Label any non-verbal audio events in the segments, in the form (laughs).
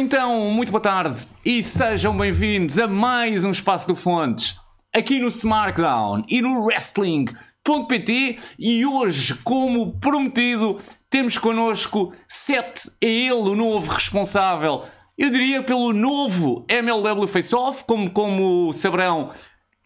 Então, muito boa tarde e sejam bem-vindos a mais um Espaço do Fontes aqui no SmackDown e no Wrestling.pt e hoje, como prometido, temos connosco Seth, é ele o novo responsável, eu diria pelo novo MLW Face Off, como, como saberão,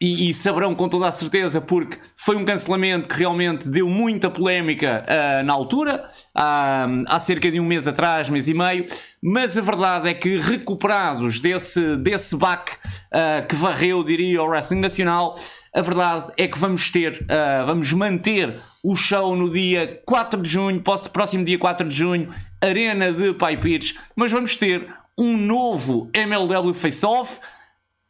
e, e, saberão com toda a certeza porque foi um cancelamento que realmente deu muita polémica uh, na altura, uh, há cerca de um mês atrás, mês e meio, mas a verdade é que recuperados desse, desse baque uh, que varreu, diria, o Wrestling Nacional, a verdade é que vamos ter, vamos manter o show no dia 4 de junho, próximo dia 4 de junho, Arena de Pai Pires, mas vamos ter um novo MLW Face Off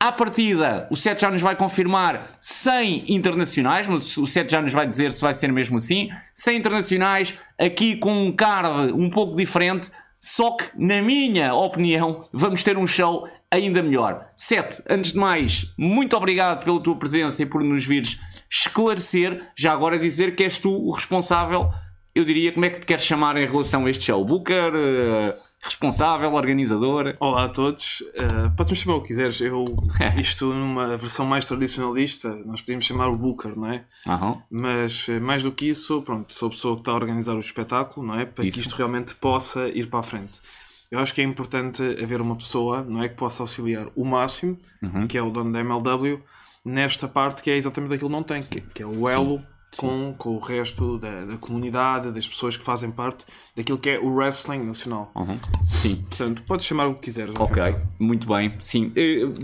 à partida, o Seth já nos vai confirmar 100 internacionais, mas o Seth já nos vai dizer se vai ser mesmo assim. 100 internacionais, aqui com um card um pouco diferente, só que, na minha opinião, vamos ter um show ainda melhor. Seth, antes de mais, muito obrigado pela tua presença e por nos vires esclarecer. Já agora dizer que és tu o responsável, eu diria, como é que te queres chamar em relação a este show? Booker. Uh responsável, organizador. Olá a todos. Uh, Podes-me chamar o que quiseres. Eu, (laughs) isto numa versão mais tradicionalista, nós podíamos chamar o Booker, não é? Uhum. Mas eh, mais do que isso, pronto, sou a pessoa que está a organizar o espetáculo, não é? Para isso. que isto realmente possa ir para a frente. Eu acho que é importante haver uma pessoa, não é? Que possa auxiliar o máximo, uhum. que é o dono da MLW, nesta parte que é exatamente aquilo que não tem, que, que é o elo. Sim com, com o resto da, da, comunidade, das pessoas que fazem parte daquilo que é o wrestling nacional. Uhum. Sim. Portanto, podes chamar o que quiseres. Ok, muito bem. Sim. Eu,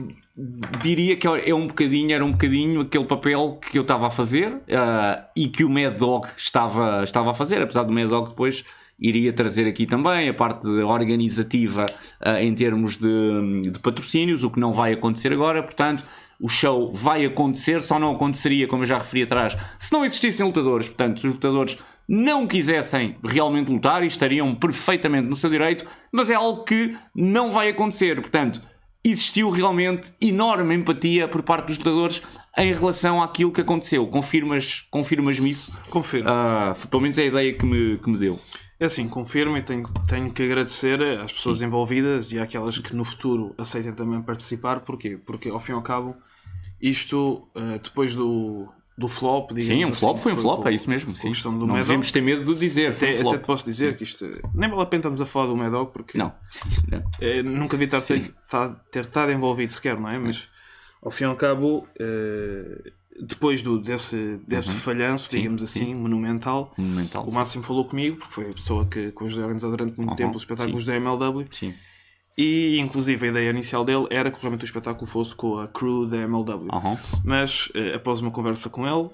diria que é um bocadinho, era um bocadinho aquele papel que eu estava a fazer uh, e que o Mad Dog estava, estava a fazer, apesar do Mad Dog depois iria trazer aqui também a parte organizativa uh, em termos de, de patrocínios, o que não vai acontecer agora, portanto o show vai acontecer, só não aconteceria, como eu já referi atrás, se não existissem lutadores. Portanto, se os lutadores não quisessem realmente lutar e estariam perfeitamente no seu direito, mas é algo que não vai acontecer. Portanto, existiu realmente enorme empatia por parte dos lutadores em relação àquilo que aconteceu. Confirmas, confirmas-me isso? Confirmo. Uh, pelo menos é a ideia que me, que me deu. É assim, confirmo e tenho, tenho que agradecer às pessoas envolvidas e àquelas que no futuro aceitem também participar. Porquê? Porque ao fim e ao cabo isto, uh, depois do, do flop, Sim, um flop assim, foi um flop, com, é isso mesmo. Sim. não Medoc. devemos ter medo de dizer. Até, até te posso dizer sim. que isto nem vale a pena estarmos a falar do Medoc porque não. não. (laughs) É, nunca vi estar ter, ter estado envolvido sequer, não é? Mas ao fim e ao cabo, uh, depois do, desse, desse uhum. falhanço, digamos assim, monumental, monumental, o Máximo falou comigo, porque foi a pessoa que, que ajudou a organizar durante muito uhum. tempo os espetáculos da MLW. Sim. E inclusive a ideia inicial dele era que realmente o espetáculo fosse com a crew da MLW. Uhum. Mas eh, após uma conversa com ele,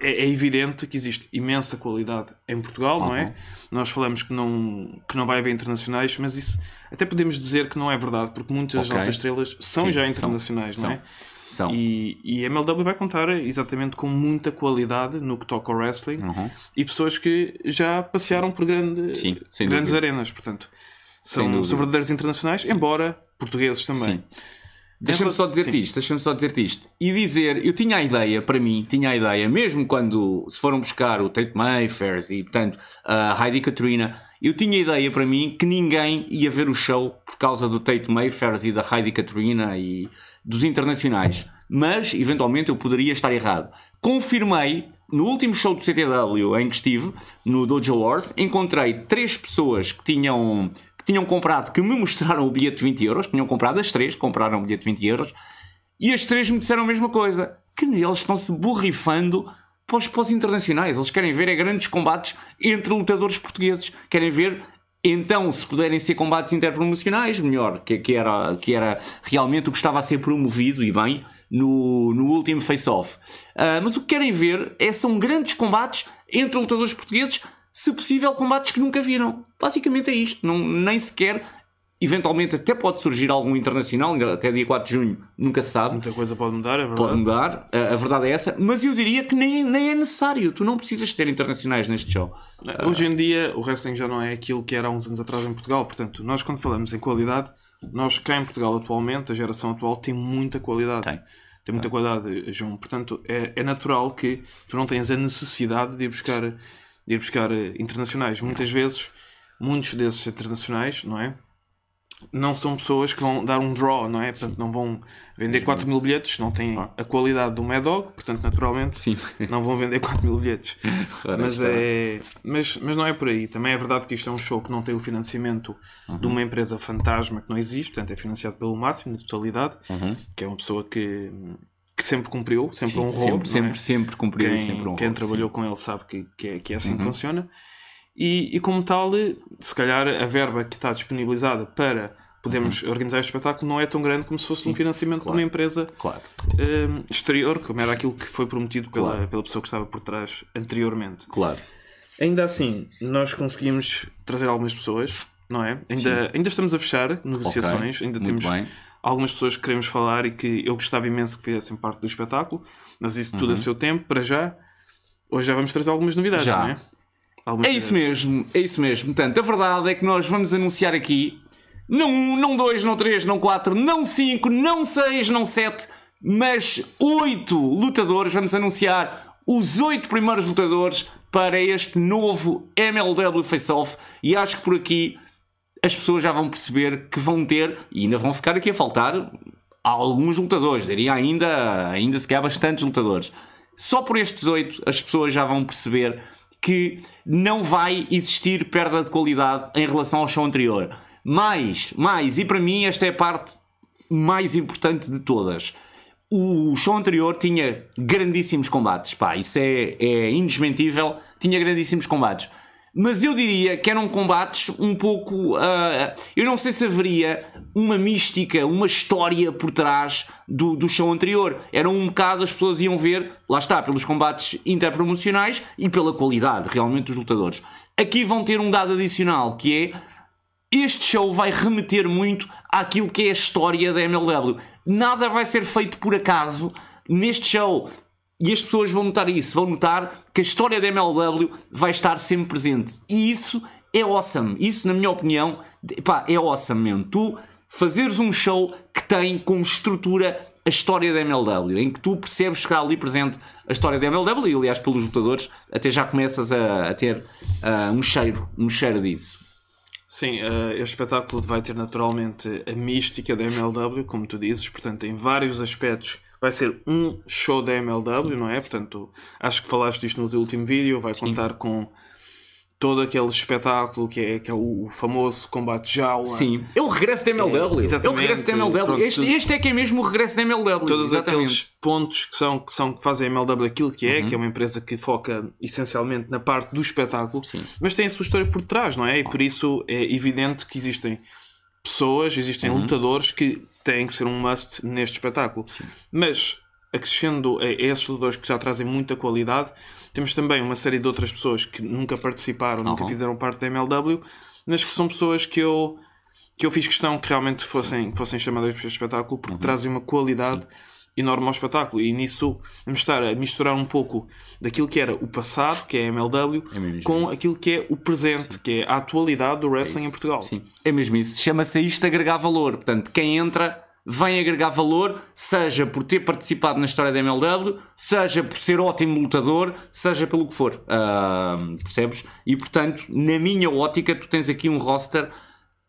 é, é, evidente que existe imensa qualidade em Portugal, uhum. não é? Nós falamos que não, que não vai haver internacionais, mas isso até podemos dizer que não é verdade, porque muitas okay. das nossas estrelas são Sim, já internacionais, são, não é? São. E, e a MLW vai contar exatamente com muita qualidade no que toca ao wrestling uhum. e pessoas que já passearam por grande, Sim, grandes arenas, portanto são, são verdadeiros internacionais, Sim. embora portugueses também. Deixa-me só dizer-te isto, deixa-me só dizer-te isto. E dizer, eu tinha a ideia, para mim, tinha a ideia, mesmo quando se foram buscar o Tate Mayfair e, portanto, a Heidi Katrina, eu tinha a ideia para mim que ninguém ia ver o show por causa do Tate Mayfair e da Heidi Katrina e dos internacionais. Mas, eventualmente, eu poderia estar errado. Confirmei, no último show do CTW em que estive, no Dojo Wars, encontrei três pessoas que tinham tinham comprado, que me mostraram o bilhete de 20 euros, tinham comprado as três, compraram o bilhete de 20 euros, e as três me disseram a mesma coisa, que eles estão-se borrifando para os, os internacionais. Eles querem ver é grandes combates entre lutadores portugueses. Querem ver então, se puderem ser combates interpromocionais, melhor, que, que, era, que era realmente o que estava a ser promovido e bem no, no último face-off. Uh, mas o que querem ver é, são grandes combates entre lutadores portugueses se possível, combates que nunca viram. Basicamente é isto. Não, nem sequer. Eventualmente até pode surgir algum internacional, até dia 4 de junho, nunca se sabe. Muita coisa pode mudar, é verdade. Pode mudar, a, a verdade é essa, mas eu diria que nem, nem é necessário. Tu não precisas ter internacionais neste show. Hoje em dia o wrestling já não é aquilo que era há uns anos atrás em Portugal, portanto, nós quando falamos em qualidade, nós cá em Portugal atualmente, a geração atual tem muita qualidade. Tem. Tem muita qualidade, João. Portanto, é, é natural que tu não tenhas a necessidade de ir buscar de ir buscar eh, internacionais. Muitas vezes, muitos desses internacionais, não é? não são pessoas que vão dar um draw, não é? Portanto, não vão vender 4 mil bilhetes, não têm a qualidade do Mad Dog, portanto, naturalmente, Sim. não vão vender 4 mil bilhetes. (laughs) Ora, mas, é, mas, mas não é por aí. Também é verdade que isto é um show que não tem o financiamento de Uhum. uma empresa fantasma que não existe, portanto, é financiado pelo máximo, na totalidade, que é uma pessoa que, que sempre cumpriu, sempre Sim, honrou. sempre, é? sempre, sempre cumpriu, quem, sempre honrou, quem sim. trabalhou com ele sabe que, que, é, que é assim Uhum. que funciona. E, e como tal, se calhar a verba que está disponibilizada para podermos organizar este espetáculo não é tão grande como se fosse um financiamento Uhum. claro. de uma empresa Claro. hum, exterior, como era aquilo que foi prometido pela, Claro. pela pessoa que estava por trás anteriormente. Claro. Ainda assim, nós conseguimos trazer algumas pessoas, não é? Ainda, ainda estamos a fechar negociações, Ok, ainda muito temos bem. Algumas pessoas que queremos falar e que eu gostava imenso que fizessem parte do espetáculo, mas isso tudo a Uhum. seu tempo, para já. Hoje já vamos trazer algumas novidades, Já. não é? Algumas É isso novidades. mesmo, é isso mesmo. Portanto, a verdade é que nós vamos anunciar aqui não um, não dois, não três, não quatro, não cinco, não seis, não sete, mas oito lutadores. Vamos anunciar os oito primeiros lutadores para este novo MLW Face-Off. E acho que por aqui as pessoas já vão perceber que vão ter, e ainda vão ficar aqui a faltar, alguns lutadores. Diria ainda, ainda se calhar bastantes lutadores. Só por estes oito as pessoas já vão perceber que não vai existir perda de qualidade em relação ao show anterior. Mais, mais, e para mim esta é a parte mais importante de todas. O show anterior tinha grandíssimos combates, pá, isso é, é indesmentível, tinha grandíssimos combates. Mas eu diria que eram combates um pouco. ah, eu não sei se haveria uma mística, uma história por trás do, do show anterior. Era um bocado, as pessoas iam ver, lá está, pelos combates interpromocionais e pela qualidade realmente dos lutadores. Aqui vão ter um dado adicional que é este show vai remeter muito àquilo que é a história da MLW. Nada vai ser feito por acaso neste show. E as pessoas vão notar isso, vão notar que a história da MLW vai estar sempre presente. E isso é awesome. Isso, na minha opinião, pá, é awesome mesmo. Tu fazeres um show que tem como estrutura a história da MLW, em que tu percebes que está ali presente a história da MLW, e aliás, pelos lutadores, até já começas a, a ter ah, um cheiro, um cheiro disso. Sim, eh, este espetáculo vai ter naturalmente a mística da MLW, como tu dizes, portanto, em vários aspectos vai ser um show da MLW, não é? Portanto, acho que falaste disto no teu último vídeo, vai contar com todo aquele espetáculo que é, que é o famoso combate jaula. Sim, é o regresso da MLW. É, o exatamente. regresso da MLW. Pronto, este, este é que é mesmo o regresso da MLW. Todos exatamente. aqueles pontos que são que, são, que fazem a MLW aquilo que é, Uhum. que é uma empresa que foca essencialmente na parte do espetáculo, Sim. mas tem a sua história por trás, não é? E por isso é evidente que existem pessoas, existem Uhum. lutadores que têm que ser um must neste espetáculo. Mas, acrescendo a esses lutadores que já trazem muita qualidade, temos também uma série de outras pessoas que nunca participaram, nunca Uhum. fizeram parte da MLW, mas que são pessoas que eu que eu fiz questão que realmente fossem, fossem chamadas para este espetáculo porque trazem uma qualidade enorme ao espetáculo e nisso vamos estar a misturar um pouco daquilo que era o passado, que é a MLW, É com isso. aquilo que é o presente, que é a atualidade do wrestling em Portugal. Sim, é mesmo isso. Chama-se isto agregar valor. Portanto, quem entra vem agregar valor, seja por ter participado na história da MLW, seja por ser ótimo lutador, seja pelo que for. Ah, percebes? E portanto, na minha ótica, tu tens aqui um roster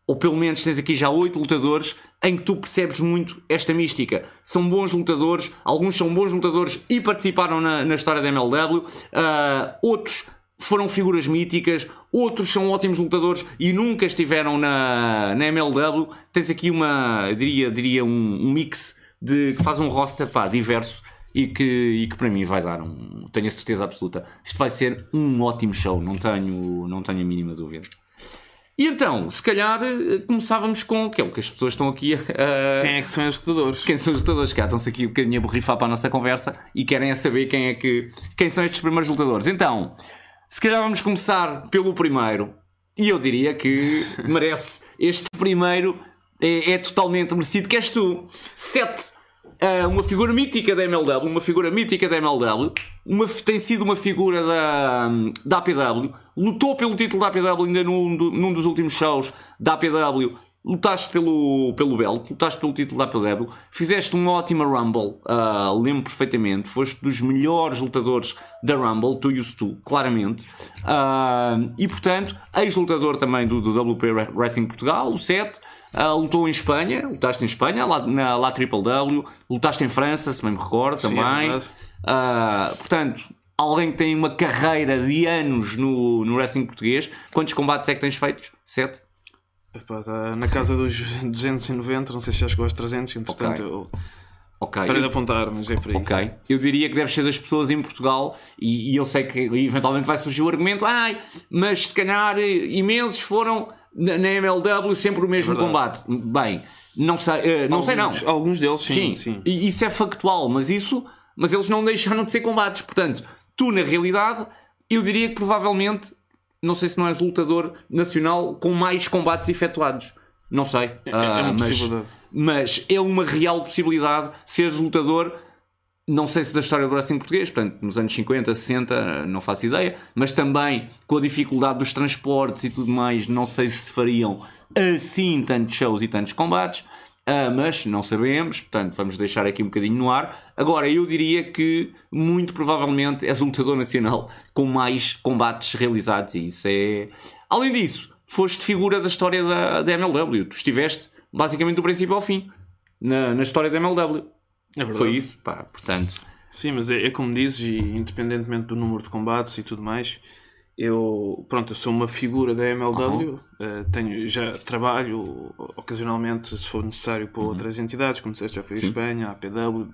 ou pelo menos tens aqui já oito lutadores em que tu percebes muito esta mística. São bons lutadores, alguns são bons lutadores e participaram na, na história da MLW, ah, outros foram figuras míticas, outros são ótimos lutadores e nunca estiveram na, na MLW. Tens aqui uma, diria, diria um, um mix de, que faz um roster pá, diverso e que, e que para mim vai dar um. Tenho a certeza absoluta. Isto vai ser um ótimo show, não tenho, não tenho a mínima dúvida. E então, se calhar eh, começávamos com que é o que as pessoas estão aqui a. a- Quem é que são os lutadores? quem são os lutadores? Que estão-se aqui um bocadinho a borrifar para a nossa conversa e querem é saber quem é que. quem são estes primeiros lutadores. Então, se calhar vamos começar pelo primeiro. E eu diria que merece. Este primeiro é, é totalmente merecido, que és tu. Sete. Ah, uma figura mítica da MLW, uma figura mítica da MLW, uma, tem sido uma figura da, da APW, lutou pelo título da APW ainda num, num dos últimos shows da APW lutaste pelo, pelo belt, lutaste pelo título da APW, fizeste uma ótima Rumble, uh, lembro perfeitamente, foste dos melhores lutadores da Rumble, tu e o Stu, claramente, uh, e portanto, ex-lutador também do, do WP Wrestling Portugal, o Seth, uh, lutou em Espanha, lutaste em Espanha, lá, na lá Triple W, lutaste em França, se bem me recordo, Sim, também, é portanto, alguém que tem uma carreira de anos no, no wrestling português, quantos combates é que tens feitos? Sete? Epá, tá na casa dos 290, não sei se já chegou aos 300, entretanto okay. eu okay. parei de apontar, mas é por isso. Ok, eu diria que deve ser das pessoas em Portugal e, e eu sei que eventualmente vai surgir o argumento, ai, mas se calhar imensos foram na, na MLW sempre o mesmo é combate. Bem, não sei, uh, não alguns, sei não. Alguns deles sim, sim. sim. Isso é factual, mas isso, mas eles não deixaram de ser combates, portanto, tu na realidade, eu diria que provavelmente não sei se não és lutador nacional com mais combates efetuados. Não sei. É, é uma uh, mas, mas é uma real possibilidade seres lutador. Não sei se da história do wrestling português, portanto, nos anos 50, 60, não faço ideia, mas também com a dificuldade dos transportes e tudo mais, não sei se fariam assim tantos shows e tantos combates. Uh, mas não sabemos, portanto vamos deixar aqui um bocadinho no ar. Agora, eu diria que muito provavelmente és o lutador nacional com mais combates realizados e isso é. Além disso, foste figura da história da, da MLW. Tu estiveste basicamente do princípio ao fim na, na história da MLW. É Foi isso, pá, portanto. Sim, mas é, é como dizes, e independentemente do número de combates e tudo mais, eu, pronto, eu sou uma figura da MLW, uhum. uh, tenho, já trabalho ocasionalmente, se for necessário, para uhum. outras entidades, como disseste, já fui a Espanha, a APW,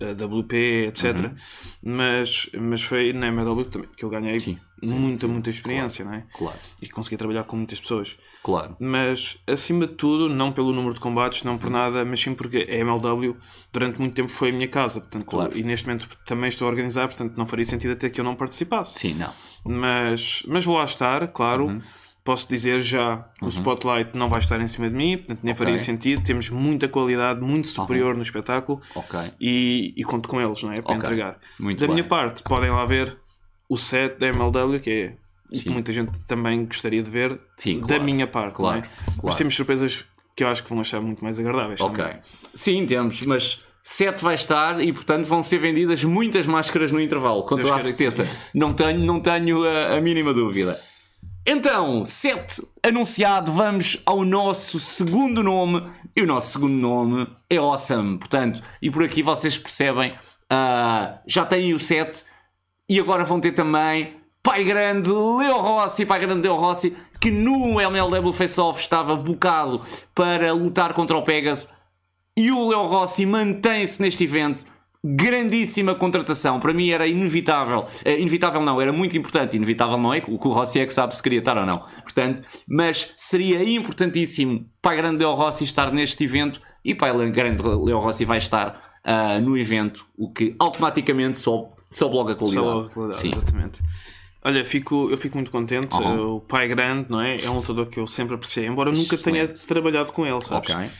a WP, etc. Uhum. Mas, mas foi na MLW também que eu ganhei Sim. Sim. muita, muita experiência, claro. não é? Claro. E consegui trabalhar com muitas pessoas. Claro. Mas, acima de tudo, não pelo número de combates, não por nada, mas sim porque a MLW durante muito tempo foi a minha casa. Portanto, claro. E neste momento também estou a organizar, portanto não faria sentido até que eu não participasse. Sim, não. Mas, mas vou lá estar, claro. Uhum. Posso dizer já que uhum. o spotlight não vai estar em cima de mim, portanto nem okay. faria sentido. Temos muita qualidade, muito superior uhum. no espetáculo okay. e, e, conto com eles, não é? Para okay. entregar. Muito da bem. minha parte, podem lá ver o set da MLW, que é Sim. que muita gente também gostaria de ver Sim, da claro. minha parte, claro, é? claro. Mas temos surpresas que eu acho que vão achar muito mais agradáveis. Ok. Também. Sim, temos, mas 7 vai estar e portanto vão ser vendidas muitas máscaras no intervalo, com toda a certeza. Não tenho, não tenho a, a mínima dúvida. Então, 7 anunciado, vamos ao nosso segundo nome. E o nosso segundo nome é Awesome. Portanto, e por aqui vocês percebem, uh, já têm o 7 e agora vão ter também Pai Grande Leo Rossi, Pai Grande Leo Rossi, que no MLW Face-Off estava bocado para lutar contra o Pegasus. E o Leo Rossi mantém-se neste evento. Grandíssima contratação, para mim era inevitável. Uh, inevitável não, era muito importante. Inevitável não é, o que o Rossi é que sabe se queria estar ou não. Portanto, mas seria importantíssimo Pai Grande Leo Rossi estar neste evento e Pai Grande Leo Rossi vai estar uh, no evento, o que automaticamente sobe, sobe logo a qualidade. Sobe a qualidade, Sim. exatamente. Olha, fico, eu fico muito contente. Uhum. O pai grande, não é? É um lutador que eu sempre apreciei, embora nunca tenha trabalhado com ele, sabes? Ok.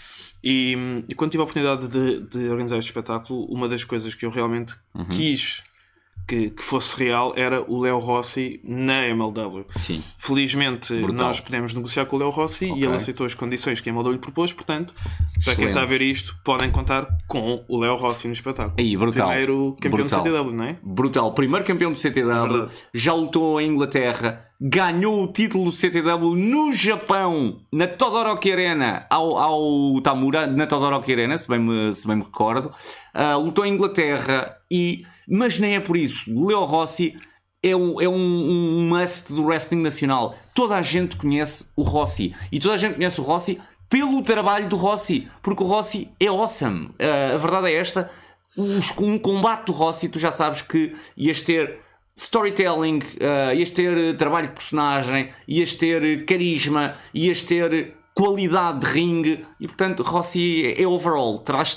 E, e quando tive a oportunidade de, de organizar este espetáculo, uma das coisas que eu realmente uhum. quis que, que, fosse real era o Leo Rossi na MLW. Sim. Felizmente Brutal. nós podemos negociar com o Leo Rossi okay. e ele aceitou as condições que a MLW lhe propôs, portanto, para quem está a ver isto, podem contar com o Leo Rossi no espetáculo. Aí, brutal. Primeiro campeão brutal. do CTW, não é? Brutal. Primeiro campeão do CTW, é já lutou em Inglaterra, ganhou o título do CTW no Japão, na Todoroki Arena, ao, ao Tamura, na Todoroki Arena, se bem me, se bem me recordo. Uh, lutou em Inglaterra e mas nem é por isso. Leo Rossi é um, é um, um must do wrestling nacional. Toda a gente conhece o Rossi. E toda a gente conhece o Rossi pelo trabalho do Rossi. Porque o Rossi é awesome. Uh, a verdade é esta. Os, um combate do Rossi, tu já sabes que ias ter storytelling, uh, ias ter trabalho de personagem, ias ter carisma, ias ter qualidade de ringue e portanto Rossi é overall, traz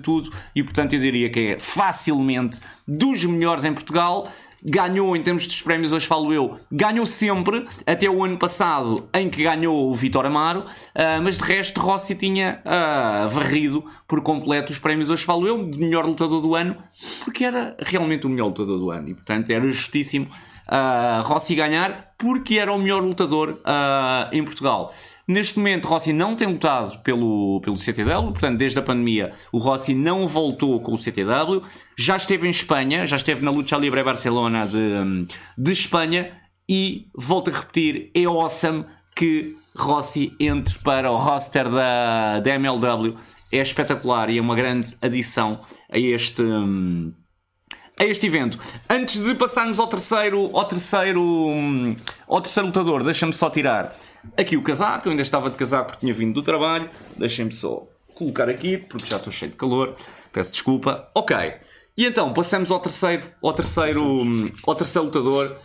tudo e portanto eu diria que é facilmente dos melhores em Portugal ganhou em termos dos prémios, hoje falo eu, ganhou sempre, até o ano passado em que ganhou o Vitor Amaro, uh, mas de resto Rossi tinha uh, varrido por completo os prémios, hoje falo eu, de melhor lutador do ano, porque era realmente o melhor lutador do ano e portanto era justíssimo uh, Rossi ganhar porque era o melhor lutador em Portugal. Neste momento, Rossi não tem lutado pelo, pelo CTW, portanto, desde a pandemia, o Rossi não voltou com o CTW. Já esteve em Espanha, já esteve na Lucha Libre Barcelona de, de Espanha e, volto a repetir, é awesome que Rossi entre para o roster da, da MLW. É espetacular e é uma grande adição a este. a este evento. Antes de passarmos ao terceiro, ao terceiro, ao terceiro lutador, deixa-me só tirar aqui o casaco. Eu ainda estava de casaco porque tinha vindo do trabalho. Deixem-me só colocar aqui porque já estou cheio de calor. Peço desculpa. Ok. E então passamos ao terceiro, ao terceiro, ao terceiro lutador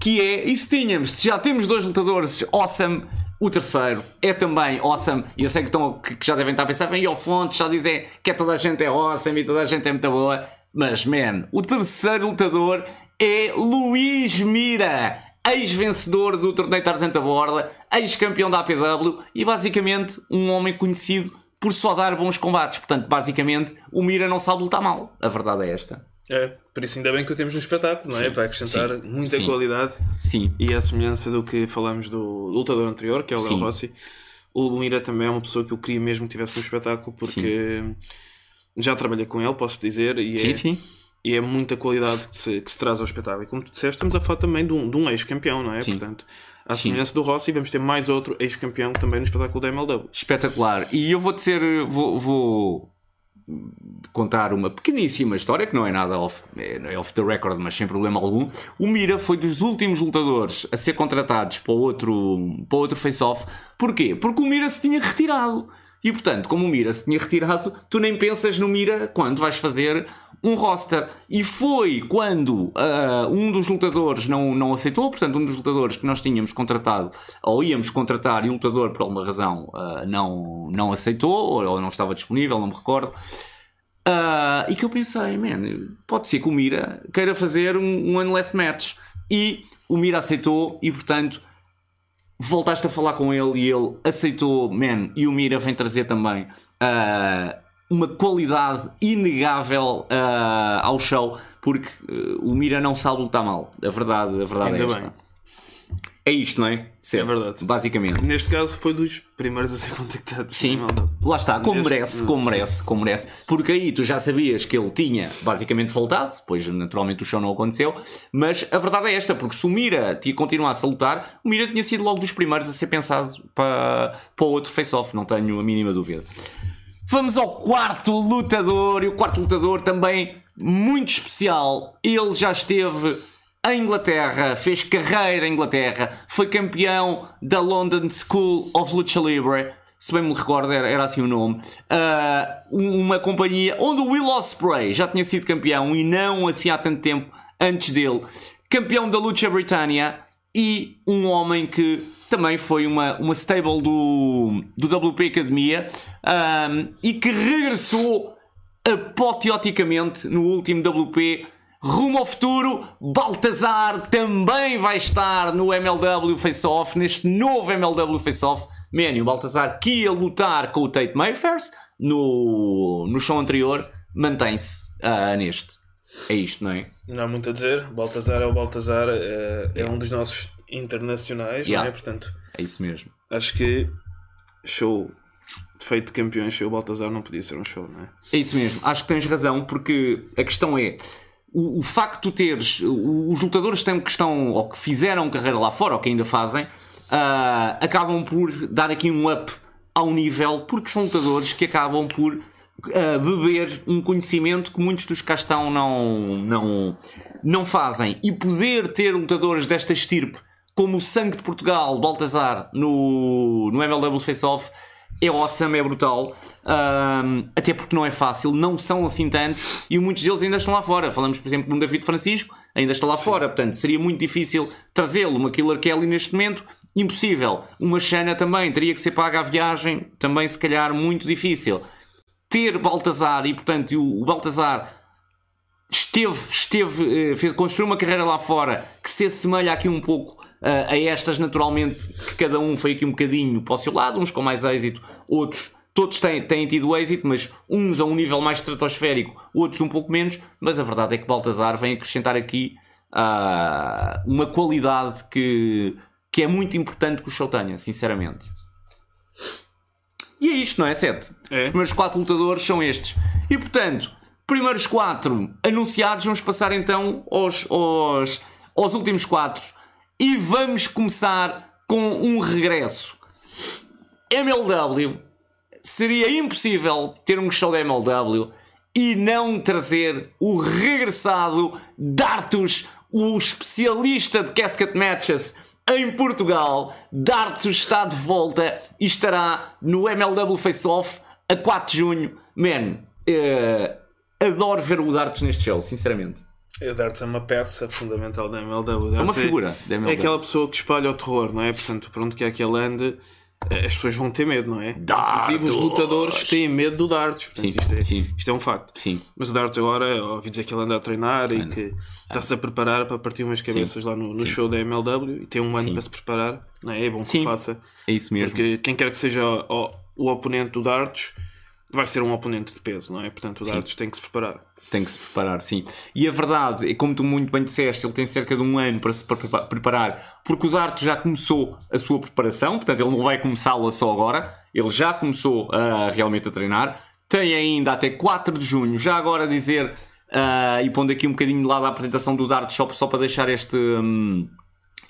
que é, e se tínhamos, se já temos dois lutadores awesome, o terceiro é também awesome, e eu sei que, estão, que já devem estar a pensar, vem ao fonte, já dizem que é toda a gente é awesome e toda a gente é muito boa, mas man, o terceiro lutador é Luís Mira, ex-vencedor do torneio Tarzan da Borda, ex-campeão da APW e basicamente um homem conhecido por só dar bons combates. Portanto, basicamente, o Mira não sabe lutar mal. A verdade é esta. É, por isso ainda bem que o temos no espetáculo, não é? Sim, Vai acrescentar sim, muita sim, qualidade. Sim. E a semelhança do que falamos do lutador anterior, que é o Léo Rossi. O Lumira também é uma pessoa que eu queria mesmo que tivesse no espetáculo, porque já trabalhei com ele, posso dizer, e é, sim, E é muita qualidade que se, que se, traz ao espetáculo. E como tu disseste, estamos a falar também de um, de um ex-campeão, não é? Portanto, à semelhança do Rossi, vamos ter mais outro ex-campeão também no espetáculo da MLW. Espetacular. E eu vou dizer, vou, vou contar uma pequeníssima história que não é nada off, é off the record, mas sem problema algum. O Mira foi dos últimos lutadores a ser contratados para outro, para outro face-off. Porquê? Porque o Mira se tinha retirado. E portanto, como o Mira se tinha retirado, tu nem pensas no Mira quando vais fazer um roster. E foi quando uh, um dos lutadores não, não aceitou, portanto, um dos lutadores que nós tínhamos contratado, ou íamos contratar, e o lutador, por alguma razão, uh, não, não aceitou, ou, ou, não estava disponível, não me recordo. Uh, e que eu pensei, man, pode ser que o Mira queira fazer um, um unless match. E o Mira aceitou, e portanto, voltaste a falar com ele e ele aceitou, man, e o Mira vem trazer também. Uh, uma qualidade inegável uh, ao show, porque uh, o Mira não sabe lutar mal. A verdade, a verdade é esta. Bem. É isto, não é? Certo. É verdade. Basicamente. Neste caso foi dos primeiros a ser contactados. Sim. Lá está, como Neste... merece, como merece, como merece. Porque aí tu já sabias que ele tinha basicamente voltado, depois naturalmente o show não aconteceu, mas a verdade é esta, porque se o Mira tinha continuasse a lutar, o Mira tinha sido logo dos primeiros a ser pensado para, para outro face-off, não tenho a mínima dúvida. Vamos ao quarto lutador, e o quarto lutador também muito especial. Ele já esteve em Inglaterra, fez carreira em Inglaterra, foi campeão da London School of Lucha Libre, se bem me recordo era, era assim o nome, uh, uma companhia onde o Will Ospreay já tinha sido campeão e não assim há tanto tempo antes dele, campeão da Lucha Britannia e um homem que também foi uma, uma stable do, do WP Academia um, e que regressou apoteoticamente no último WP rumo ao futuro. Baltazar também vai estar no MLW Face Off, neste novo MLW Face Off. Man, o Baltazar que ia lutar com o Tate Mayfair no, no show anterior mantém-se uh, neste. É isto, não é? Não há muito a dizer. Baltazar é o Baltazar, é, é um dos nossos internacionais, yeah. não é? Portanto, é isso mesmo. Acho que show feito de campeões, show Baltazar não podia ser um show, não é? É isso mesmo. Acho que tens razão, porque a questão é. O, o facto de teres os lutadores que estão ou que fizeram carreira lá fora ou que ainda fazem uh, acabam por dar aqui um up ao nível porque são lutadores que acabam por uh, beber um conhecimento que muitos dos cá estão não, não, não fazem. E poder ter lutadores desta estirpe como o sangue de Portugal, Baltazar, no, no MLW Face Off, é awesome, é brutal. Um, até porque não é fácil, não são assim tantos e muitos deles ainda estão lá fora. Falamos, por exemplo, de um David Francisco, ainda está lá Sim. fora. Portanto, seria muito difícil trazê-lo. Uma Killer Kelly neste momento, impossível. Uma Xana também, teria que ser paga a viagem, também se calhar muito difícil. Ter Baltazar e, portanto, o, o Baltazar esteve, esteve, eh, fez, construiu uma carreira lá fora que se assemelha aqui um pouco a estas, naturalmente, que cada um foi aqui um bocadinho para o seu lado, uns com mais êxito, outros, todos têm, têm tido êxito, mas uns a um nível mais estratosférico, outros um pouco menos. Mas a verdade é que Baltazar vem acrescentar aqui uh, uma qualidade que, que é muito importante que o show tenha, sinceramente. E é isto, não é? Sete. É. Os primeiros quatro lutadores são estes. E portanto, primeiros quatro anunciados, vamos passar então aos, aos, aos últimos quatro. E vamos começar com um regresso. MLW. Seria impossível ter um show da MLW e não trazer o regressado Dartus, o especialista de casket matches em Portugal. Dartus está de volta e estará no MLW Face Off a 4 de junho. Man, uh, adoro ver o Dartus neste show, sinceramente. O Darts é uma peça fundamental da MLW. É uma figura da MLW. É aquela pessoa que espalha o terror, não é? Portanto, pronto que é que ele ande, eh, as pessoas vão ter medo, não é? Inclusive os lutadores têm medo do Darts. Portanto, Sim, isto, é, sim. isto é um facto. Sim. Mas o Darts agora, ouvi dizer que ele anda a treinar e que está-se a preparar para partir umas cabeças lá no, no show da MLW e tem um ano Sim. para se preparar. Não é? é bom que Sim. o faça. É isso mesmo. Porque quem quer que seja o, o oponente do Darts vai ser um oponente de peso, não é? Portanto, o Darts tem que se preparar. Tem que se preparar, sim. E a verdade é, como tu muito bem disseste, ele tem cerca de um ano para se prepa- preparar, porque o Darto já começou a sua preparação, portanto ele não vai começá-la só agora, ele já começou a, realmente a treinar. Tem ainda até 4 de junho, já agora dizer, ah, e pondo aqui um bocadinho de lado a apresentação do Dart Shop, só para deixar este, hum,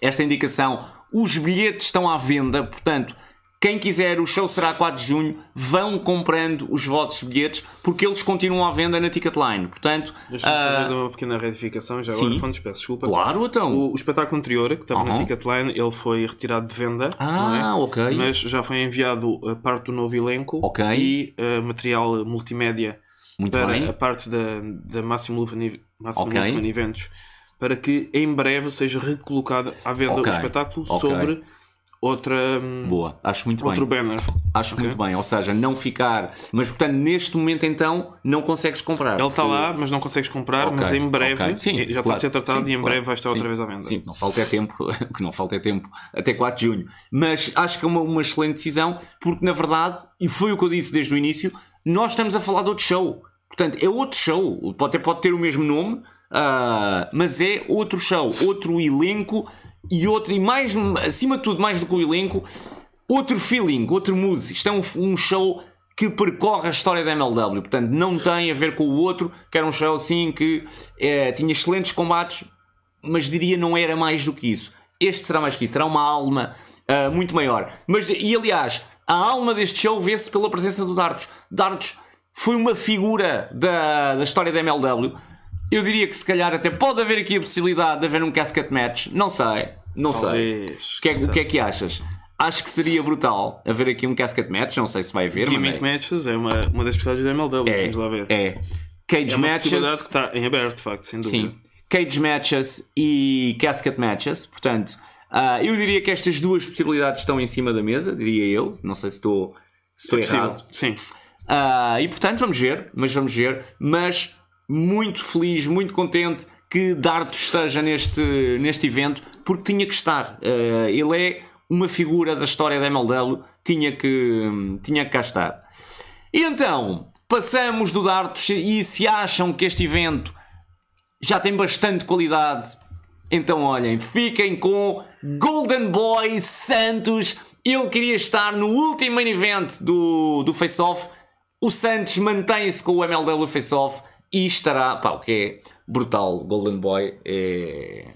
esta indicação, os bilhetes estão à venda, portanto, quem quiser, o show será 4 de junho, vão comprando os vossos bilhetes, porque eles continuam à venda na Ticketline. Portanto, Deixa-me ah, fazer uma pequena retificação já sim. agora, Fontes, peço desculpa. claro, então. O, o espetáculo anterior, que estava na Uhum. Ticketline, ele foi retirado de venda. é? Ah, ok. Mas já foi enviado a parte do novo elenco Ok. e eh, material multimédia Muito para bem. a parte da, da Máximo Lufen Máximo Ok. Lufen Eventos para que em breve seja recolocado à venda Ok. o espetáculo Ok. sobre outra, hum, Boa, acho muito outro bem. banner. Acho Ok. muito bem. Ou seja, não ficar. Mas portanto, neste momento então, não consegues comprar. Ele está Se- lá, mas não consegues comprar, Ok, mas em breve ok. Sim, já está claro. a ser tratado Sim, e em claro. breve vai estar Sim. outra vez à venda. Sim, não falta é tempo, (laughs) que não falta é tempo, até 4 de junho. Mas acho que é uma, uma excelente decisão, porque na verdade, e foi o que eu disse desde o início, nós estamos a falar de outro show. Portanto, é outro show. Pode, até pode ter o mesmo nome, ah, mas é outro show, outro elenco e outro, e mais, acima de tudo, mais do que o elenco, outro feeling, outro mood. Isto é um, um show que percorre a história da MLW. Portanto, não tem a ver com o outro, que era um show assim que eh, tinha excelentes combates, mas diria não era mais do que isso. Este será mais que isso, terá uma alma ah, muito maior. Mas, e aliás, a alma deste show vê-se pela presença do Dardos. Dardos foi uma figura da, da história da MLW. Eu diria que se calhar até pode haver aqui a possibilidade de haver um casket match. Não sei, não sei. Talvez. O que, é, o que é que achas? Acho que seria brutal haver aqui um casket match. Não sei se vai haver. Gimmick mas Matches é uma, uma das especialidades da MLW, é, vamos lá ver. é. Cage É uma possibilidade matches. que está em aberto, de facto, sem dúvida. Sim. Cage matches e casket matches. Portanto, ah, eu diria que estas duas possibilidades estão em cima da mesa, diria eu. Não sei se estou, se estou É errado. Sim. Ah, e portanto, vamos ver, mas vamos ver. Mas muito feliz, muito contente que Darto esteja neste, neste evento, porque tinha que estar. Ah, ele é uma figura da história da MLW, tinha que, tinha que cá estar. E então, passamos do Dartos e se acham que este evento já tem bastante qualidade, então olhem, fiquem com Golden Boy Santos. Ele queria estar no último main event do, do Face Off. O Santos mantém-se com o MLW Face Off e estará, pá, o que é brutal. Golden Boy é.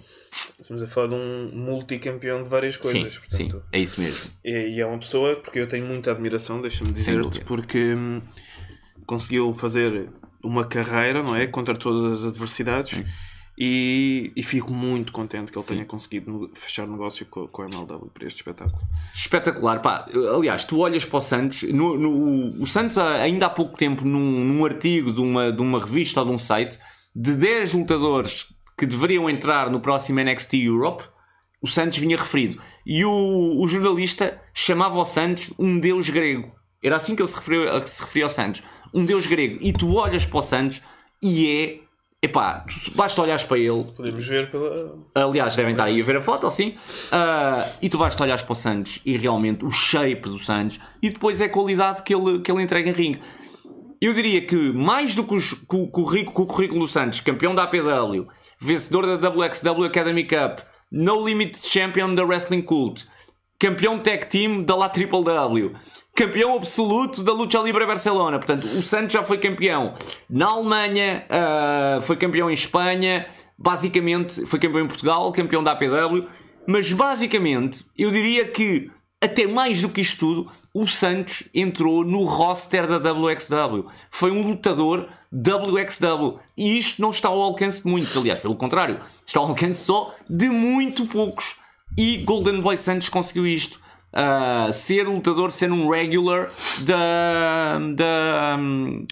Estamos a falar de um multicampeão de várias coisas. sim, portanto, sim, é isso mesmo. E, é uma pessoa porque eu tenho muita admiração, deixa-me dizer-te, porque hum, conseguiu fazer uma carreira, não é? Contra todas as adversidades. E, e fico muito contente que ele Sim. tenha conseguido fechar negócio com, com a MLW para este espetáculo. Espetacular, pá. Aliás, tu olhas para o Santos, no, no- o Santos ah, ainda há pouco tempo, num, num artigo de uma, de uma revista ou de um site, de 10 lutadores que deveriam entrar no próximo NXT Europe, o Santos vinha referido. E o, o jornalista chamava o Santos um deus grego. Era assim que ele se referia, se referia ao Santos. Um deus grego. E tu olhas para o Santos e é. Epá, basta olhares para ele Podemos ver pela. Aliás, devem estar aí a ver a foto, assim. Ah, e tu basta olhar para o Santos e realmente o shape do Santos e depois é a qualidade que ele, que ele entrega em ringue. eu diria que mais do que, os, que, o, que, o, que o currículo do Santos, campeão da APW, vencedor da WXW Academy Cup, No Limits Champion da Wrestling Cult, campeão tag team da La Triple W, campeão absoluto da Lucha Libre Barcelona. Portanto, o Santos já foi campeão na Alemanha, uh, foi campeão em Espanha, basicamente foi campeão em Portugal, campeão da APW. Mas basicamente, eu diria que até mais do que isto tudo, o Santos entrou no roster da WXW. Foi um lutador WXW. E isto não está ao alcance de muitos. Aliás, pelo contrário, está ao alcance só de muito poucos. E Golden Boy Santos conseguiu isto. Uh, ser lutador, ser um regular da, da,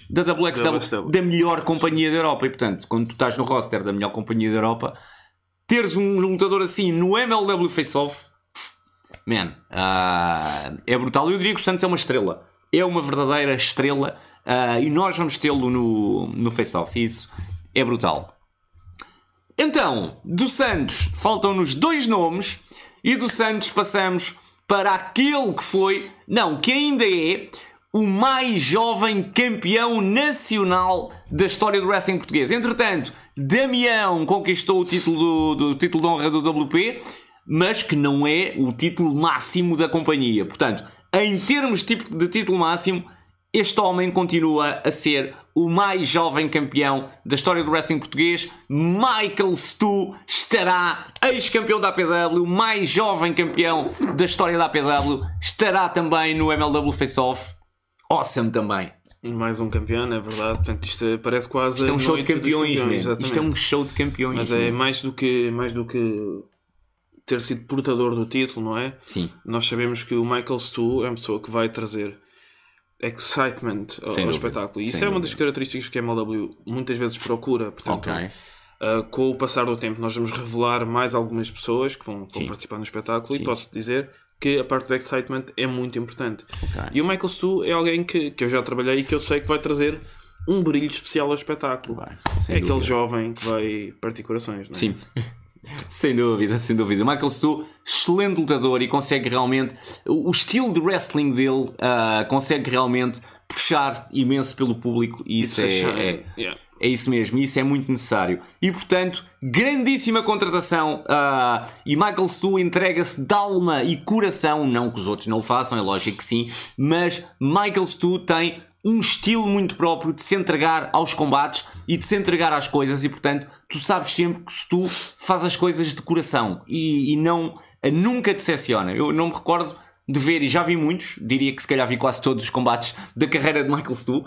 da WXW, da melhor companhia da Europa. E portanto, quando tu estás no roster da melhor companhia da Europa, teres um lutador assim no MLW Face Off man, uh, é brutal. Eu diria que o Santos é uma estrela. É uma verdadeira estrela. Uh, e nós vamos tê-lo no, no face-off. Isso é brutal. Então, do Santos faltam-nos dois nomes. E do Santos passamos para aquele que foi, não, que ainda é o mais jovem campeão nacional da história do wrestling português. Entretanto, Damião conquistou o título, do, do título de honra do WP mas que não é o título máximo da companhia. Portanto, em termos de título máximo, este homem continua a ser o mais jovem campeão da história do wrestling português. Michael Stu estará, ex-campeão da APW, mais jovem campeão da história da APW, estará também no MLW Face Off. Awesome também. Mais um campeão, é verdade. Portanto, isto parece quase. Isto é um show de campeões, campeões mesmo. Isto é um show de campeões. Mas é mais do que, mais do que ter sido portador do título, não é? Sim. Nós sabemos que o Michael Stu é uma pessoa que vai trazer excitement ao, ao espetáculo. E isso é uma das características que a MLW muitas vezes procura. Portanto, okay. uh, com o passar do tempo, nós vamos revelar mais algumas pessoas que vão, vão participar no espetáculo Sim. e posso dizer que a parte do excitement é muito importante. Okay. E o Michael Stu é alguém que, que eu já trabalhei e que eu sei que vai trazer um brilho especial ao espetáculo. Vai, é dúvida. aquele jovem que vai partir corações, não é? Sim. Sem dúvida, sem dúvida. Michael Stu, excelente lutador e consegue realmente. O estilo de wrestling dele uh, consegue realmente puxar imenso pelo público e isso, é, é, é, é, isso mesmo, isso é muito necessário. E portanto, grandíssima contratação uh, e Michael Stu entrega-se de alma e coração. Não que os outros não o façam, é lógico que sim, mas Michael Stu tem um estilo muito próprio de se entregar aos combates e de se entregar às coisas, e portanto, tu sabes sempre que se tu fazes as coisas de coração e, e não nunca decepciona. Eu não me recordo de ver, e já vi muitos, diria que se calhar vi quase todos os combates da carreira de Michael Stu. Uh,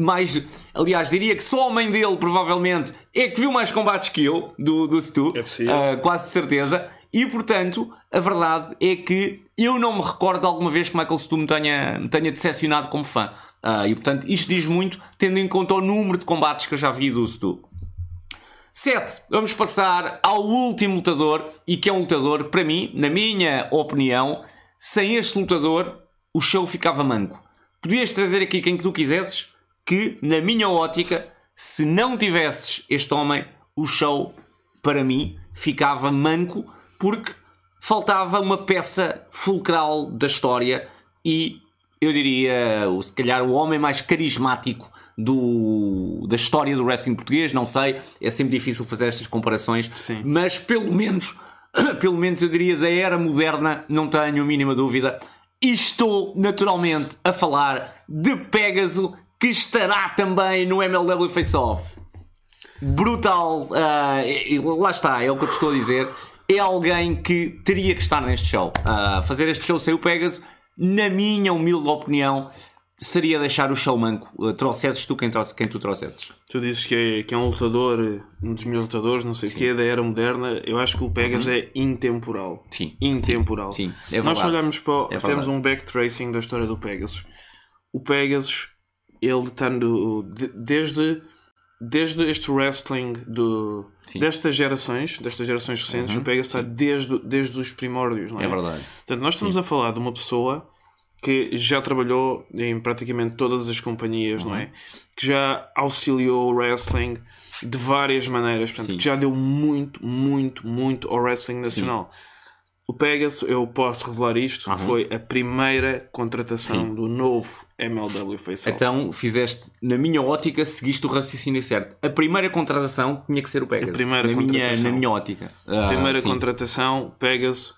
mais, aliás, diria que só a mãe dele, provavelmente, é que viu mais combates que eu, do, do Stu, é uh, quase de certeza. E portanto, a verdade é que eu não me recordo de alguma vez que Michael Stu me tenha, me tenha decepcionado como fã. Uh, e portanto, isto diz muito, tendo em conta o número de combates que eu já vi do Stu. 7. Vamos passar ao último lutador, e que é um lutador, para mim, na minha opinião, sem este lutador, o show ficava manco. Podias trazer aqui quem que tu quisesses, que, na minha ótica, se não tivesses este homem, o show, para mim, ficava manco porque faltava uma peça fulcral da história e eu diria, se calhar, o homem mais carismático do, da história do wrestling português. Não sei, é sempre difícil fazer estas comparações, Sim. mas pelo menos, (clears throat) pelo menos eu diria da era moderna, não tenho a mínima dúvida. E estou naturalmente a falar de Pegasus, que estará também no MLW Face Off. Brutal, uh, lá está, é o que eu te estou a dizer é alguém que teria que estar neste show. Uh, fazer este show sem o Pegasus, na minha humilde opinião, seria deixar o show manco. Uh, trouxesses tu quem, trouxe, quem tu trouxesses. Tu dizes que é, que é um lutador, um dos meus lutadores, não sei o que, é da era moderna. Eu acho que o Pegasus uhum. é intemporal. Sim. Intemporal. Sim, é verdade. Nós olhamos para. É temos um backtracing da história do Pegasus. O Pegasus, ele está no, desde desde este wrestling do, destas gerações, destas gerações recentes, uhum. o Pegasus está desde, desde os primórdios, não é? É verdade. Portanto, nós estamos Sim. a falar de uma pessoa que já trabalhou em praticamente todas as companhias, uhum. não é? Que já auxiliou o wrestling de várias maneiras, portanto, que já deu muito, muito, muito ao wrestling nacional. Sim. O Pegasus, eu posso revelar isto, Uhum. foi a primeira contratação do novo MLW Face. Então fizeste, na minha ótica, seguiste o raciocínio certo. A primeira contratação tinha que ser o Pegasus. A primeira na minha, na minha ótica. Ah, primeira sim. contratação, Pegasus.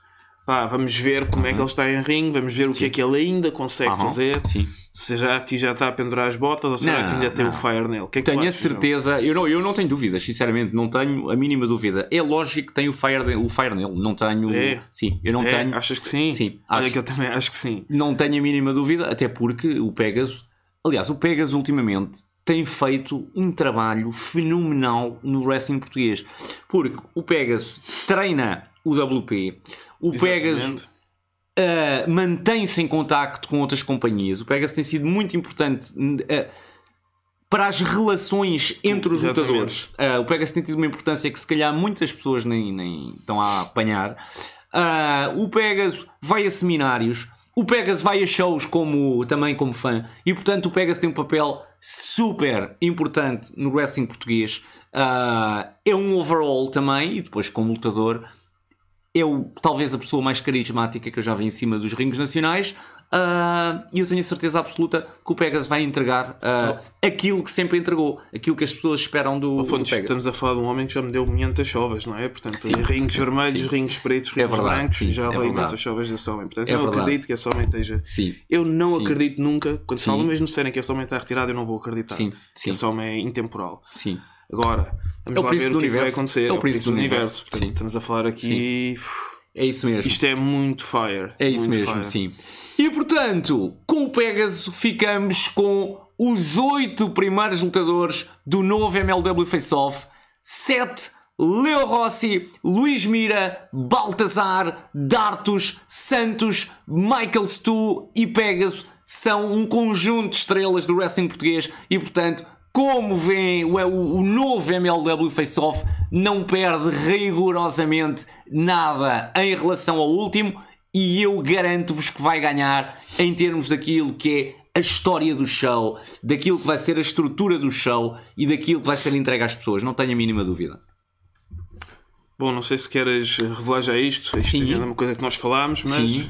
Vamos ver como é que ele está em ringue, vamos ver o que é que ele ainda consegue Aham, fazer. Sim. Será que já está a pendurar as botas ou será Não, que ainda tem não. o fire nele? Que é que Tenho a certeza, eu não, eu não tenho dúvidas, sinceramente, não tenho a mínima dúvida. É lógico que tem o Fire, de- o fire nele, não tenho. É? Sim, eu não É? tenho. Achas que sim? Sim, acho. que eu também acho que sim. Não tenho a mínima dúvida, até porque o Pegasus, aliás, o Pegasus ultimamente tem feito um trabalho fenomenal no wrestling português. Porque o Pegasus treina o WP, o Pegasus uh, mantém-se em contacto com outras companhias. O Pegasus tem sido muito importante uh, para as relações entre os Exatamente. lutadores. Uh, o Pegasus tem tido uma importância que se calhar muitas pessoas nem, nem estão a apanhar. O Pegasus vai a seminários. O Pegasus vai a shows como, também como fã. E portanto o Pegasus tem um papel super importante no wrestling português. Uh, é um overall também. E depois como lutador é o, talvez a pessoa mais carismática que eu já vi em cima dos rings nacionais ah, e eu tenho a certeza absoluta que o Pegasus vai entregar ah, aquilo que sempre entregou, aquilo que as pessoas esperam do, Ao do fundo, Pegasus. estamos a falar de um homem que já me deu 500 chovas, não é? Portanto, Sim. rings vermelhos, Sim. rings pretos, É rings verdade, brancos, sim, já é verdade. imensas chovas desse homem. Portanto, É eu verdade. acredito que esse homem esteja. Sim, Eu não acredito nunca, quando se fala mesmo disserem que esse homem está retirado, eu não vou acreditar. Sim, Que sim. esse homem é intemporal. sim. Agora, vamos É o lá ver do o que, é vai universo. acontecer. É o príncipe do universo, Portanto, sim. estamos a falar aqui. É isso mesmo. Isto é muito fire. É isso muito mesmo, fire. sim. E portanto, com o Pegasus ficamos com os oito primeiros lutadores do novo MLW Face Off. Sete, Leo Rossi, Luís Mira, Baltazar, Dartus, Santos, Michael Stu e Pegasus são um conjunto de estrelas do wrestling português e portanto como vêem, o, o novo MLW Face Off não perde rigorosamente nada em relação ao último e eu garanto-vos que vai ganhar em termos daquilo que é a história do show, daquilo que vai ser a estrutura do show e daquilo que vai ser entregue às pessoas, não tenho a mínima dúvida. Bom, não sei se queres revelar já isto. Isto Sim. é uma coisa que nós falámos, mas Sim.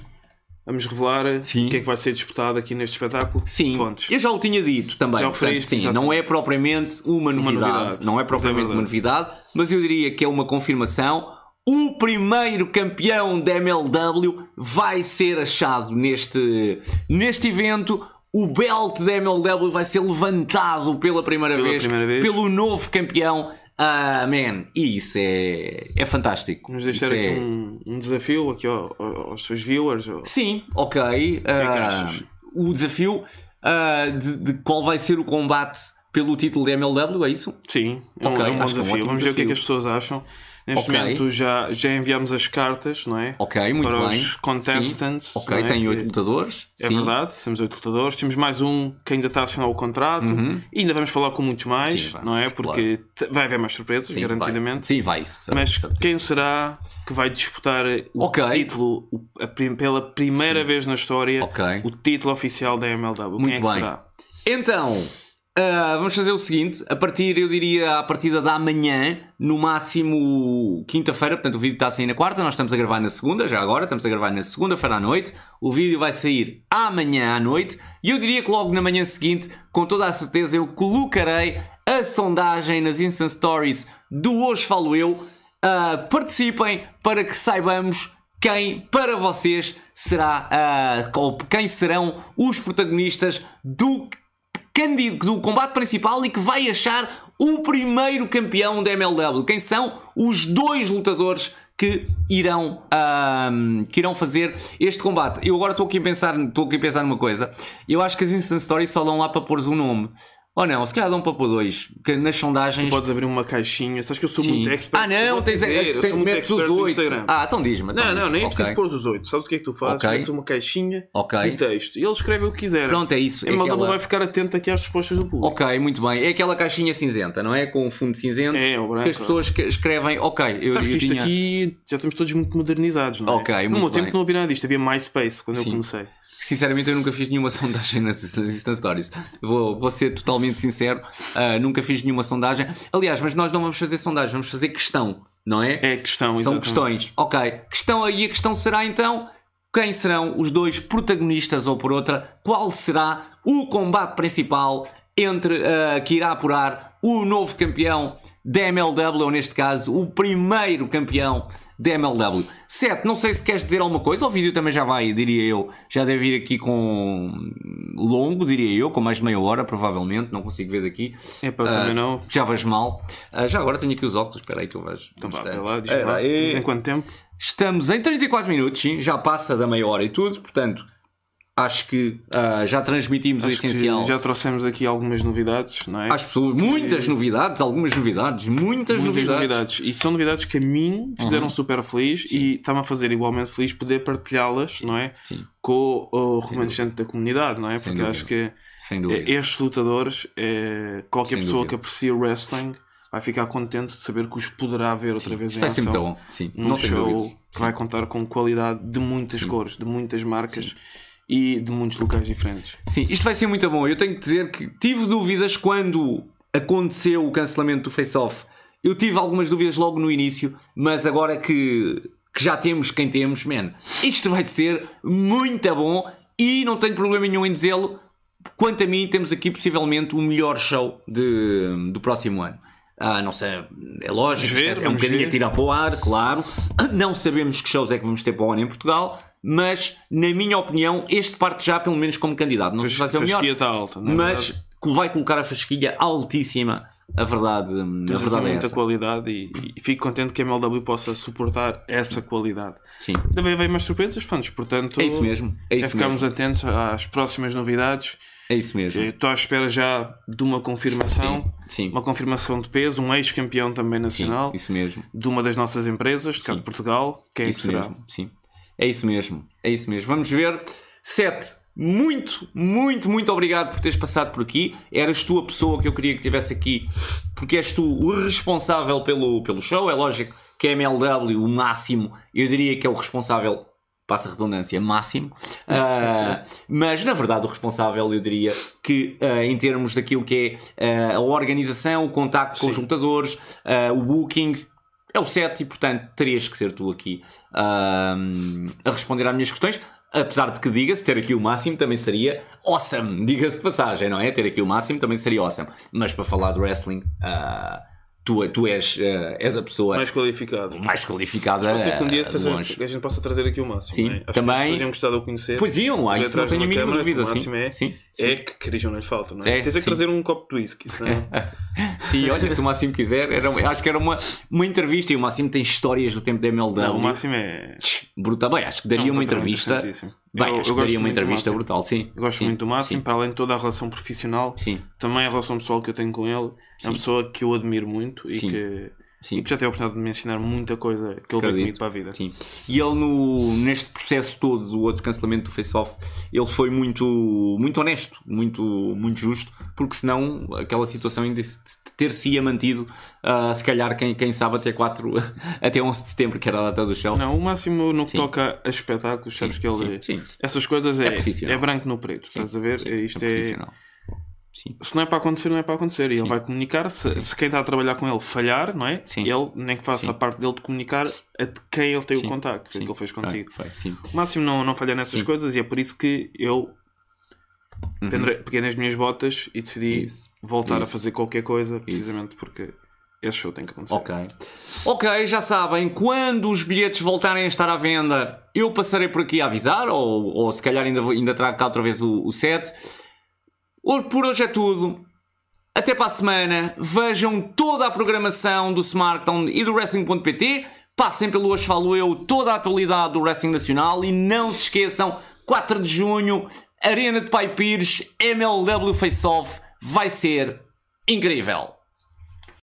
Vamos revelar Sim. o que é que vai ser disputado aqui neste espetáculo. Sim, Fontes. eu já o tinha dito também. Já portanto, sim, exatamente. não é propriamente uma novidade, novidade, não é é propriamente uma verdade. novidade, mas eu diria que é uma confirmação. O primeiro campeão da MLW vai ser achado neste, neste evento. O belt da MLW vai ser levantado pela primeira, Pela vez, primeira vez. pelo novo campeão. Ah, man, e isso é, é fantástico. Vamos deixar Isso aqui é- um, um desafio aqui ao- ao- aos seus viewers. ou- Sim, ok. que é que Ah, achas? o desafio ah, de, de qual vai ser o combate pelo título da MLW, é isso? Sim, é um, Ok, é um bom é um desafio. ótimo Vamos ver o que é que desafio. as pessoas acham. Neste Ok. momento já, já enviamos as cartas, não é? Ok, muito Para bem. os contestants, Sim. Ok, é? tem oito lutadores. É Sim. verdade, temos oito lutadores. Temos mais um que ainda está a assinar o contrato. E ainda vamos falar com muitos mais, Uhum. Sim, vamos, não é? Porque te- vai haver mais surpresas, Sim, garantidamente. Vai. Sim, vai. isso, Mas certeza. quem será que vai disputar o Ok. título a pela primeira vez na história, Ok. o título oficial da MLW? Muito quem é que bem. será? Então, ah, vamos fazer o seguinte: a partir, eu diria, a partida da manhã, no máximo quinta-feira, portanto o vídeo está a sair na quarta, nós estamos a gravar na segunda, já agora, estamos a gravar na segunda-feira à noite. O vídeo vai sair amanhã à noite e eu diria que logo na manhã seguinte, com toda a certeza, eu colocarei a sondagem nas Instant Stories do Hoje Falo Eu. Ah, participem para que saibamos quem para vocês será ou quem serão os protagonistas do candido do combate principal e que vai achar o primeiro campeão da MLW. Quem são os dois lutadores que irão, ahm, que irão fazer este combate? Eu agora estou aqui a pensar, estou aqui a pensar numa coisa. Eu acho que as Instant Stories só dão lá para pôres um nome. Ou não, se calhar dão para pôr dois. Porque nas sondagens. Podes abrir uma caixinha. Sabes que eu sou Sim. muito expert. Ah, Eu não, tens, dizer, eu tem, metes os no oito. Instagram. Ah, então diz-me. então Não, não, nem é preciso pôr os oito. Sabes o que é que tu fazes? Ok. Metes uma caixinha Ok. de texto e ele escreve o que quiser. Pronto, é isso. A é aquela- vai ficar atento aqui às respostas do público. Ok, muito bem. É aquela caixinha cinzenta, não é? Com o fundo cinzento. É, o branco. que as pessoas que escrevem, ok, eu, Sabes eu isto tinha... aqui já estamos todos muito modernizados, não é? Ok, no muito meu tempo bem. não havia nada disto, havia MySpace quando eu Sim. comecei. Sinceramente, eu nunca fiz nenhuma (laughs) sondagem nas, nas Instant Stories. Vou, vou ser totalmente sincero, ah, nunca fiz nenhuma sondagem. Aliás, mas nós não vamos fazer sondagem, vamos fazer questão. não é? É questão, São exatamente. questões. Ok. Questão aí, a questão será então quem serão os dois protagonistas ou por outra, qual será o combate principal entre uh, que irá apurar o novo campeão da MLW, ou neste caso, o primeiro campeão da MLW. Sete, não sei se queres dizer alguma coisa, o vídeo também já vai, diria eu, já deve ir aqui com longo, diria eu, com mais de meia hora, provavelmente, não consigo ver daqui. É para também Uh, não. Já vejo mal. Uh, já agora tenho aqui os óculos, espera aí que eu vejo. Então vá, lá, diz lá. Diz em quanto tempo? Estamos em 34 minutos, sim, já passa da meia hora e tudo, portanto, acho que ah, já transmitimos o Acho que essencial Já trouxemos aqui algumas novidades, não é? às pessoas. Muitas novidades, algumas novidades, muitas, Muitas novidades. Uhum. novidades. E são novidades que a mim fizeram super feliz e está-me a fazer igualmente feliz poder partilhá-las, não é? Sim, Com o remanescente da comunidade, não é? Sem Porque dúvida. acho que dúvida. estes lutadores, eh, qualquer Sem pessoa dúvida. que aprecia o wrestling vai ficar contente de saber que os poderá ver outra vez Isto em vai ação. muito bom. Sim, num show que vai contar com qualidade de muitas cores, de muitas marcas e de muitos locais diferentes. Sim, isto vai ser muito bom. Eu tenho que dizer que tive dúvidas quando aconteceu o cancelamento do Face-Off. Eu tive algumas dúvidas logo no início, mas agora que, que já temos quem temos, man, isto vai ser muito bom e não tenho problema nenhum em dizê-lo. Quanto a mim, temos aqui possivelmente o melhor show de, do próximo ano. Ah, não sei, é lógico, Vamos ver, é um bocadinho ver. a tirar para o ar, claro. Não sabemos que shows é que vamos ter para o ano em Portugal, mas, na minha opinião, este parte já pelo menos como candidato. Não sei se vai ser o melhor, fasquia está alta, não é mas verdade? vai colocar a fasquilha altíssima. A verdade, a verdade é muita essa. qualidade e, e fico contente que a MLW possa suportar essa qualidade. Sim, Também vem mais surpresas, fãs, portanto é isso mesmo. É é isso ficarmos mesmo. atentos às próximas novidades. É isso mesmo. Eh, Estou à espera já de uma confirmação, Sim, sim. uma confirmação de peso, um ex-campeão também Sim, nacional, isso mesmo. de uma das nossas empresas, de Portugal. Quem é que Isso será? mesmo. Sim. É isso mesmo. É isso mesmo. Vamos ver. Sete. Muito, muito, muito obrigado por teres passado por aqui. Eras tu a pessoa que eu queria que estivesse aqui, porque és tu o responsável pelo, pelo show. É lógico que a MLW, o máximo, eu diria que é o responsável, passa a redundância, máximo. Ah, (laughs) mas na verdade, o responsável, eu diria que ah, em termos daquilo que é ah, a organização, o contacto com os lutadores, o booking, é o 7 e, portanto, terias que ser tu aqui ahm, a responder às minhas questões. Apesar de que diga-se, ter aqui o máximo também seria awesome. Diga-se de passagem, não é? Ter aqui o máximo também seria awesome. Mas para falar de wrestling, ah, tu, tu és, ah, és a pessoa Mais qualificado. mais qualificada Pode ser que um dia de trazer- a gente possa trazer aqui o máximo. Sim, é? Acho também- Que as pessoas gostar de o conhecer. Pois iam, ah, Ver isso não tenho a mínima dúvida. o Sim, máximo é- sim, É que Cris não lhe falta, não é? É, Tens é que trazer um copo de whisky, senão. (laughs) Sim, olha, se o Máximo quiser, era, acho que era uma, uma entrevista e o Máximo tem histórias do tempo da MLW. Não, o máximo é. Brutal. Bem, acho que daria Não, uma entrevista. Bem, Eu- acho eu que daria uma entrevista brutal, sim. Eu Gosto Sim, muito do máximo, para além de toda a relação profissional, Sim, também a relação pessoal que eu tenho com ele. É uma pessoa que eu admiro muito e Sim. que, sim. e que já teve a oportunidade de me ensinar muita coisa que ele veio comigo para a vida. Sim. E ele, no, neste processo todo do outro cancelamento do Face-Off, ele foi muito, muito honesto, muito, muito justo, porque senão aquela situação ainda se- ter-se-ia mantido, ah, se calhar, quem, quem sabe, até, 4, (laughs) até 11 de setembro, que era a data do show. Não, o máximo no que Sim. toca a espetáculos, sabes que ele. sim, sim. Essas coisas é, É é branco no preto, estás a ver? Sim, Isto é é. profissional. Sim. se não é para acontecer, não é para acontecer. E Sim. ele vai comunicar. Se, se quem está a trabalhar com ele falhar, não é? Sim. Ele, nem que faça a parte dele de comunicar a de quem ele tem o contacto. O Sim. que ele fez contigo. Foi, foi, sim. O máximo não, não falhar nessas coisas e é por isso que eu Uhum. peguei nas minhas botas e decidi Isso. voltar Isso. a fazer qualquer coisa, precisamente porque esse show tem que acontecer. Ok. Ok, já sabem, quando os bilhetes voltarem a estar à venda, eu passarei por aqui a avisar, ou, ou se calhar ainda, ainda trago cá outra vez o, o set. Por hoje é tudo. Até para a semana. Vejam toda a programação do SmackDown e do Wrestling.pt. Passem pelo Hoje Falo Eu, toda a atualidade do Wrestling Nacional. E não se esqueçam, 4 de junho, Arena de Pai Pires, MLW Face Off. Vai ser incrível.